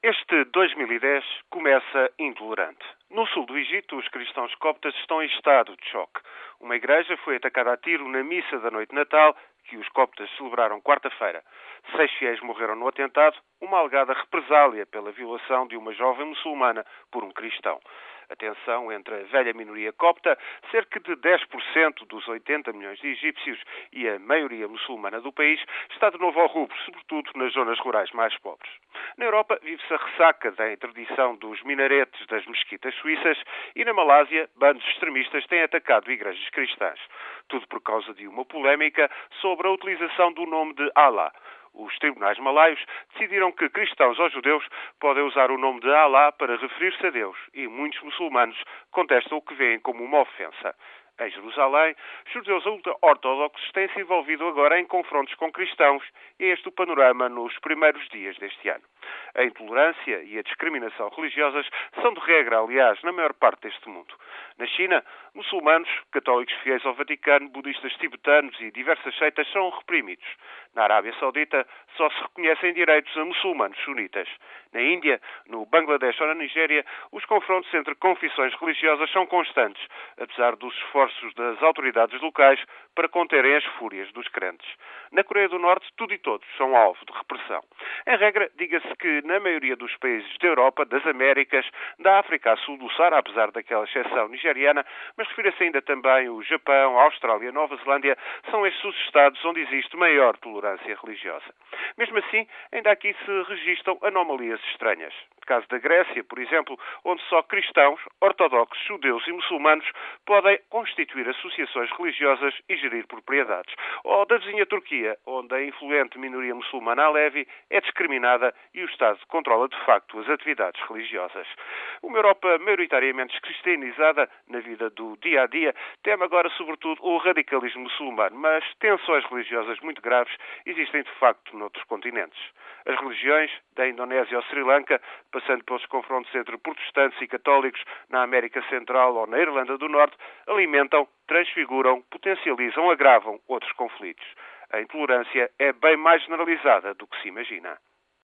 Este 2010 começa intolerante. No sul do Egito, os cristãos coptas estão em estado de choque. Uma igreja foi atacada a tiro na missa da noite de Natal, que os coptas celebraram quarta-feira. Seis fiéis morreram no atentado, uma alegada represália pela violação de uma jovem muçulmana por um cristão. A tensão entre a velha minoria copta, cerca de 10% dos 80 milhões de egípcios e a maioria muçulmana do país, está de novo ao rubro, sobretudo nas zonas rurais mais pobres. Na Europa vive-se a ressaca da interdição dos minaretes das mesquitas suíças e na Malásia, bandos extremistas têm atacado igrejas cristãs. Tudo por causa de uma polémica sobre a utilização do nome de Allah. Os tribunais malaios decidiram que cristãos ou judeus podem usar o nome de Allah para referir-se a Deus e muitos muçulmanos contestam o que veem como uma ofensa. Em Jerusalém, judeus ultra-ortodoxos têm se envolvido agora em confrontos com cristãos e é este o panorama nos primeiros dias deste ano. A intolerância e a discriminação religiosas são de regra, aliás, na maior parte deste mundo. Na China, muçulmanos, católicos fiéis ao Vaticano, budistas tibetanos e diversas seitas são reprimidos. Na Arábia Saudita, só se reconhecem direitos a muçulmanos sunitas. Na Índia, no Bangladesh ou na Nigéria, os confrontos entre confissões religiosas são constantes, apesar dos esforços das autoridades locais para conterem as fúrias dos crentes. Na Coreia do Norte, tudo e todos são alvo de repressão. Em regra, diga-se que na maioria dos países da Europa, das Américas, da África a sul do Saara, apesar daquela exceção nigeriana, mas refira-se ainda também o Japão, a Austrália, a Nova Zelândia, são estes os estados onde existe maior tolerância religiosa. Mesmo assim, ainda aqui se registram anomalias estranhas. Caso da Grécia, por exemplo, onde só cristãos, ortodoxos, judeus e muçulmanos podem constituir associações religiosas e gerir propriedades. Ou da vizinha Turquia, onde a influente minoria muçulmana Alevi é discriminada e o Estado controla de facto as atividades religiosas. Uma Europa maioritariamente cristianizada na vida do dia a dia teme agora sobretudo o radicalismo muçulmano, mas tensões religiosas muito graves existem de facto noutros continentes. As religiões, da Indonésia ao Sri Lanka, passando pelos confrontos entre protestantes e católicos na América Central ou na Irlanda do Norte, alimentam, transfiguram, potencializam, agravam outros conflitos. A intolerância é bem mais generalizada do que se imagina.